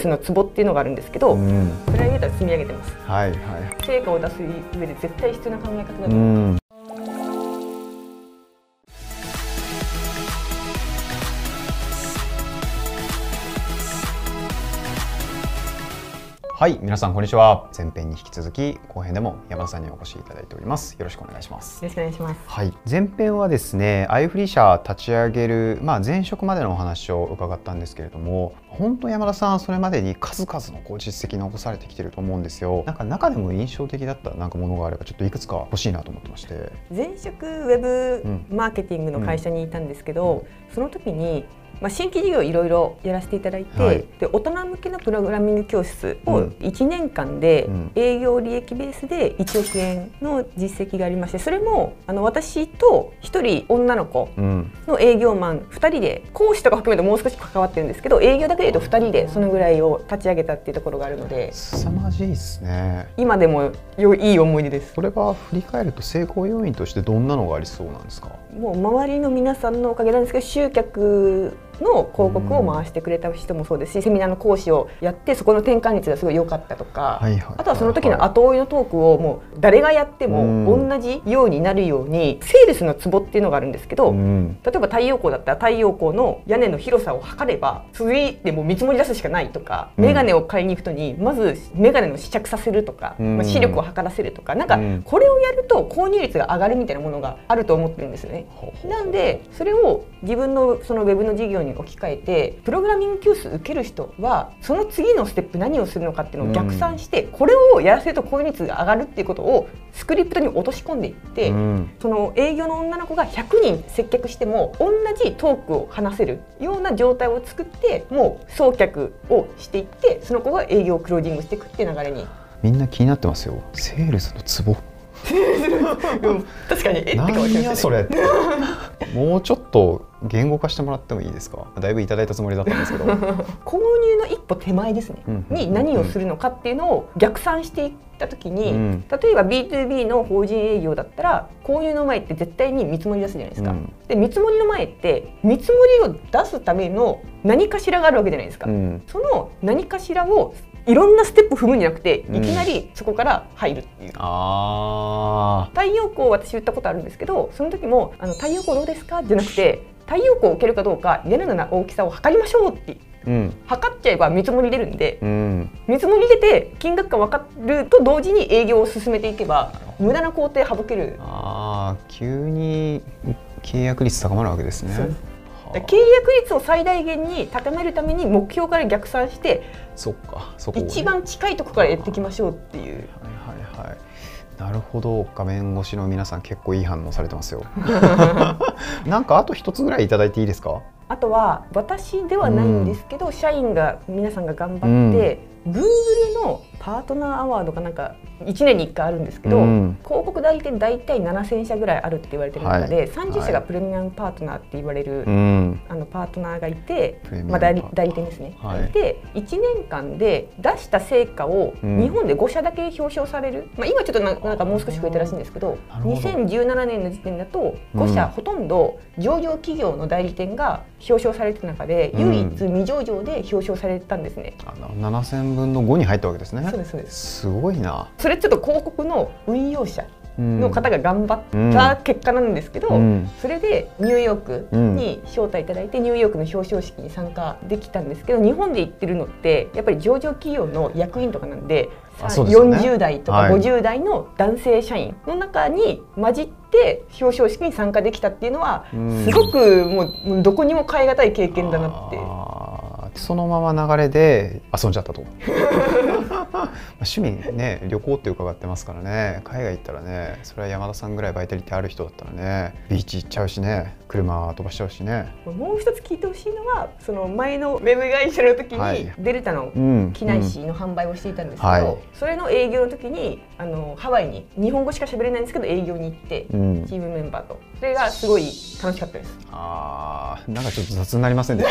スのツボっていうのがあるんですけど、プライベートは積み上げてます、はいはい、成果を出す上で絶対必要な考え方だと思いまはい皆さんこんにちは。前編に引き続き後編でも山田さんにお越しいただいております。よろしくお願いします。よろしくお願いします。はい前編はですねアイフリー社立ち上げるまあ前職までのお話を伺ったんですけれども本当山田さんそれまでに数々のこう実績残されてきてると思うんですよ。なんか中でも印象的だったなんかものがあればちょっといくつか欲しいなと思ってまして。前職ウェブマーケティングの会社にいたんですけど、うんうん、その時にまあ、新規事業いろいろやらせていただいて、はい、で大人向けのプログラミング教室を1年間で営業利益ベースで1億円の実績がありましてそれもあの私と1人女の子の営業マン2人で講師とか含めてもう少し関わってるんですけど営業だけでいうと2人でそのぐらいを立ち上げたっていうところがあるので凄まじいですね。今でもよいい思い出です。これが振り返ると成功要因としてどんなのがありそうなんですか？もう周りの皆さんのおかげなんですけど集客の広告を回してくれた人もそうですしセミナーの講師をやってそこの転換率がすごい良かったとか、はいはい、あとはその時の後追いのトークをもう誰がやっても同じようになるようにセールスのツボっていうのがあるんですけど例えば太陽光だったら太陽光の屋根の広さを測れば続いても見積もり出すしかないとか眼鏡を買いに行く人にまず眼鏡の試着させるとか、まあ、視力を測らせるとかなんかこれをやると購入率が上がるみたいなものがあると思ってるんですよね。なんでそれを自分のそのウェブの事業に置き換えてプログラミング教室受ける人はその次のステップ何をするのかっていうのを逆算して、これをやらせると購入率が上がるっていうことをスクリプトに落とし込んでいって、その営業の女の子が100人接客しても同じトークを話せるような状態を作ってもう送客をしていってその子が営業をクロージングしていくって流れに。みんな気になってますよ。セールスのツボ。確かに。えって顔してまそれ もうちょっと言語化してもらってもいいですか？だいぶいただいたつもりだったんですけど。購入の一歩手前ですね、に何をするのかっていうのを逆算していった時に、うん、例えば B2B の法人営業だったら購入の前って絶対に見積もり出すじゃないですか、うん、で見積もりの前って見積もりを出すための何かしらがあるわけじゃないですか、うん、その何かしらをいろんなステップ踏むんじゃなくていきなりそこから入るっていう、うん、太陽光私言ったことあるんですけどその時もあの太陽光どうですか？じゃなくて太陽光を受けるかどうか屋根の大きさを測りましょうってうん、測っちゃえば見積もり出るんで、うん、見積もり出て金額が分かると同時に営業を進めていけば無駄な工程省ける。あ急に契約率高まるわけですね契約率を最大限に高めるために目標から逆算してそっかそこ、ね、一番近いところからやっていきましょうっていう。はいはいはい。なるほど。画面越しの皆さん結構いい反応されてますよ。なんかあと一つぐらいいただいていいですか？あとは私ではないんですけど、うん、社員が皆さんが頑張って、うん、Google のパートナーアワードかなんか1年に1回あるんですけど、うん、広告代理店大体7000社ぐらいあるって言われてる中で、はい、30社がプレミアムパートナーって言われる、はい、あのパートナーがいて、まあ、代理代理店ですね、はい、で1年間で出した成果を日本で5社だけ表彰される、まあ、今ちょっとなんかもう少し増えたらしいんですけどど。2017年の時点だと5社、ほとんど上場企業の代理店が表彰されてる中で、唯一未上場で表彰されたんですね。7000分の5に入ったわけですね。そうですそうです。すごいな。それちょっと広告の運用者の方が頑張った結果なんですけど、うん、それでニューヨークに招待いただいて、ニューヨークの表彰式に参加できたんですけど日本で行ってるのってやっぱり上場企業の役員とかなんでで、ね、40代とか50代の男性社員の中に混じって表彰式に参加できたっていうのは、すごくもうどこにも代え難い経験だなって。そのまま流れで遊んじゃったと 趣味ね旅行って伺ってますからね。海外行ったらねそれは山田さんぐらいバイタリティある人だったらねビーチ行っちゃうしね車飛ばしちゃうしね。もう一つ聞いてほしいのはその前のウェブ会社の時にデルタの機内紙の販売をしていたんですけど、はい、それの営業の時にあのハワイに日本語しか喋れないんですけど営業に行って、うん、チームメンバーと。それがすごい楽しかったです。あなんかちょっと雑になりませんでし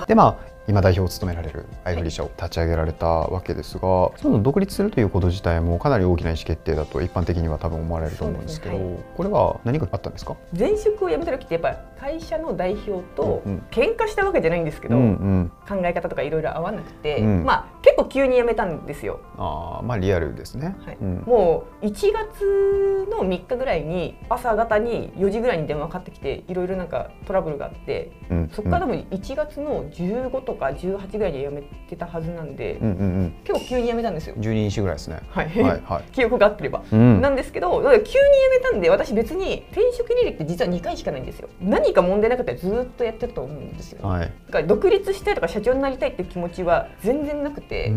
た？でまあ今代表を務められるアイフリー社を立ち上げられたわけですが、はい、その独立するということ自体もかなり大きな意思決定だと一般的には多分思われると思うんですけど、ね。はい、これは何があったんですか？前職を辞めた時ってやっぱり会社の代表と喧嘩したわけじゃないんですけど、うんうん、考え方とかいろいろ合わなくて、うん、まあ結構急に辞めたんですよ。あまあリアルですね、はい、うん、もう1月の3日ぐらいに朝方に4時ぐらいに電話かかってきていろいろなんかトラブルがあって、うん、そこから多分1月の15とか18ぐらいで辞めてたはずなんで、うんうんうん、結構急に辞めたんですよ。12日ぐらいですね。はい、はいはい、記憶が合ってれば、うん、なんですけど急に辞めたんで私別に転職履歴って実は2回しかないんですよ。何か問題なかったらずっとやってると思うんですよ、はい、だから独立したいとか社長になりたいっていう気持ちは全然なくて、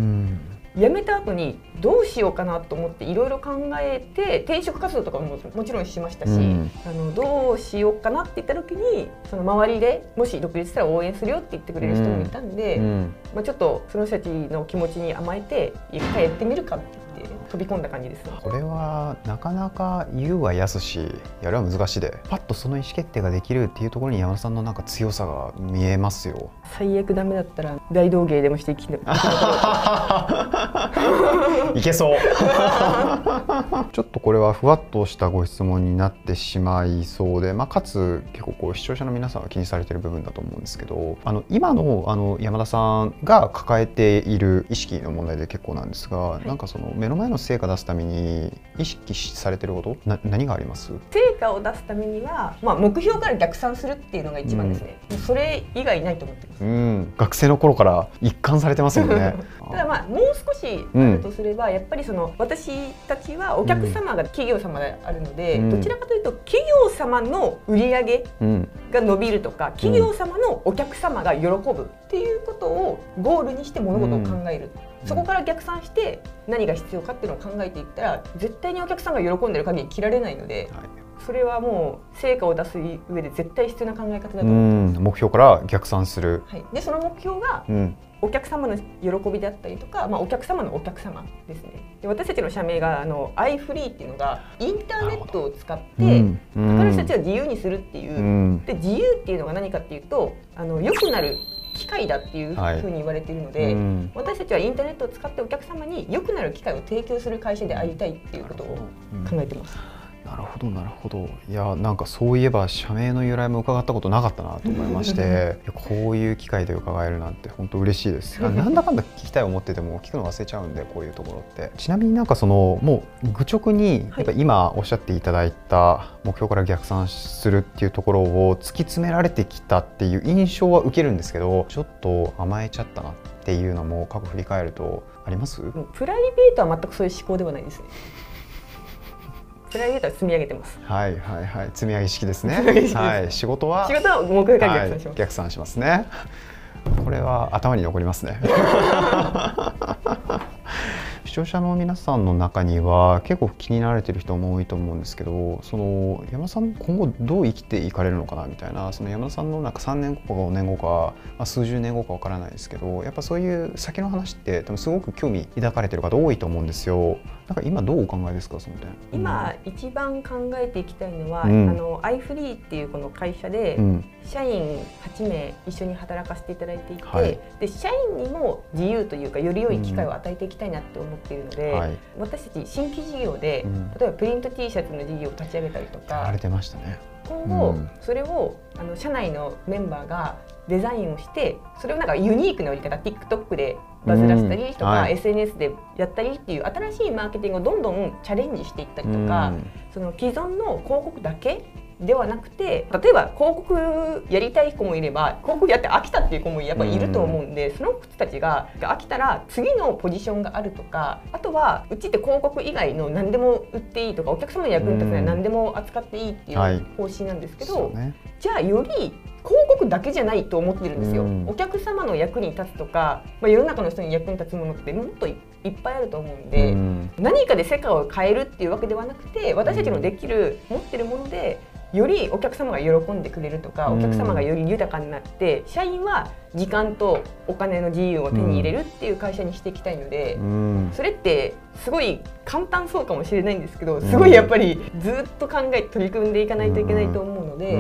辞めた後にどうしようかなと思っていろいろ考えて転職活動とかももちろんしましたし、うん、あのどうしようかなって言った時にその周りでもし独立したら応援するよって言ってくれる人もいたんで、うん、まあ、ちょっとその人たちの気持ちに甘えて一回やってみるかって飛び込んだ感じです、これはなかなか言うはやすしやるは難しいで。パッとその意思決定ができるっていうところに山田さんのなんか強さが見えますよ。最悪ダメだったら大道芸でもしていき いけそう。ちょっとこれはふわっとしたご質問になってしまいそうで、まあ、かつ結構こう視聴者の皆さんが気にされてる部分だと思うんですけどあの今のあの山田さんが抱えている意識の問題で結構なんですが、はい、なんかその目の前の成果出すために意識されてることな何があります？成果を出すためには、まあ、目標から逆算するっていうのが一番ですね、うん、それ以外ないと思ってます、うん、学生の頃から一貫されてますもんね。ただまあもう少しあるとすれば、うん、やっぱりその私たちはお客様が企業様であるので、うん、どちらかというと企業様の売り上げが伸びるとか、企業様のお客様が喜ぶっていうことをゴールにして物事を考える。そこから逆算して何が必要かっていうのを考えていったら絶対にお客さんが喜んでる限り切られないので、はい、それはもう成果を出す上で絶対必要な考え方だと思います。目標から逆算する、はい、でその目標が、うん。お客様の喜びであったりとか、まあ、お客様のお客様ですね。で私たちの社名があの iFree っていうのがインターネットを使って他の人たちを自由にするっていう、うん、で自由っていうのが何かっていうとあの良くなる機械だっていうふうに言われているので、はいうん、私たちはインターネットを使ってお客様に良くなる機会を提供する会社でありたいっていうことを考えてます。なるほどなるほど。いやなんかそういえば社名の由来も伺ったことなかったなと思いましてこういう機会で伺えるなんて本当嬉しいです。なんだかんだ聞きたい思ってても聞くの忘れちゃうんでこういうところって。ちなみになんかそのもう愚直にやっぱ今おっしゃっていただいた目標から逆算するっていうところを突き詰められてきたっていう印象は受けるんですけどちょっと甘えちゃったなっていうのも過去振り返るとあります？プライベートは全くそういう思考ではないですねプライベートは積み上げてます。はいはいはい、積み上げ式ですね。はい、仕事は？仕事は目標から逆算します、はい、逆算しますね。これは頭に残りますね。視聴者の皆さんの中には結構気になられてる人も多いと思うんですけどその山田さん今後どう生きていかれるのかなみたいなその山田さんのなんか3年後か5年後か、まあ、数十年後かわからないですけどやっぱそういう先の話って多分すごく興味抱かれてる方多いと思うんですよ。なんか今どうお考えですかその点？今、一番考えていきたいのは、うん、あのアイフリーっていうこの会社で、社員8名一緒に働かせていただいていて、はい、で社員にも自由というかより良い機会を与えていきたいなって思っているので、うんはい、私たち新規事業で、うん、例えばプリント T シャツの事業を立ち上げたりとか。あれてましたね今後、それをあの社内のメンバーがデザインをしてそれをなんかユニークな売り方 TikTok でバズらせたりとか、はい、SNS でやったりっていう新しいマーケティングをどんどんチャレンジしていったりとか、その既存の広告だけではなくて例えば広告やりたい子もいれば広告やって飽きたっていう子もやっぱりいると思うんで、うん、その人たちが飽きたら次のポジションがあるとかあとはうちって広告以外の何でも売っていいとかお客様の役に立つのは何でも扱っていいっていう方針なんですけど、はいね、じゃあより広告だけじゃないと思ってるんですよ、うん、お客様の役に立つとか、まあ、世の中の人に役に立つものってもっといっぱいあると思うんで、うん、何かで世界を変えるっていうわけではなくて私たちのできる、持ってるものでよりお客様が喜んでくれるとかお客様がより豊かになって社員は時間とお金の自由を手に入れるっていう会社にしていきたいので、それってすごい簡単そうかもしれないんですけどすごいやっぱりずっと考えて取り組んでいかないといけないと思うので、あ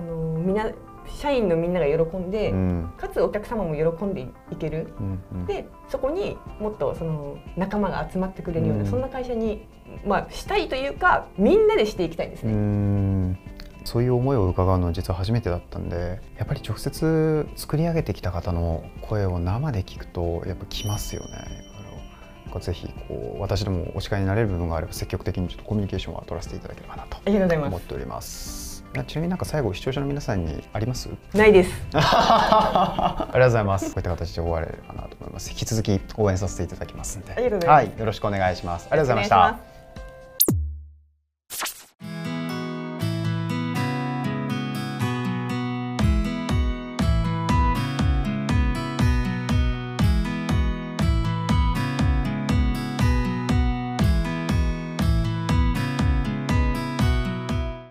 のみな社員のみんなが喜んで、うん、かつお客様も喜んでいける、うんうん、でそこにもっとその仲間が集まってくれるような、うん、そんな会社に、まあ、したいというかみんなでしていきたいですね。そういう思いを伺うのは実は初めてだったんでやっぱり直接作り上げてきた方の声を生で聞くとやっぱ来ますよね。ぜひこう私どもお力になれる部分があれば積極的にちょっとコミュニケーションは取らせていただければなと思っております。ちなみになんか最後視聴者の皆さんにあります？ないです。ありがとうございます。こういった形で終われればなと思います。引き続き応援させていただきますんで。はいよろしくお願いします。ありがとうございました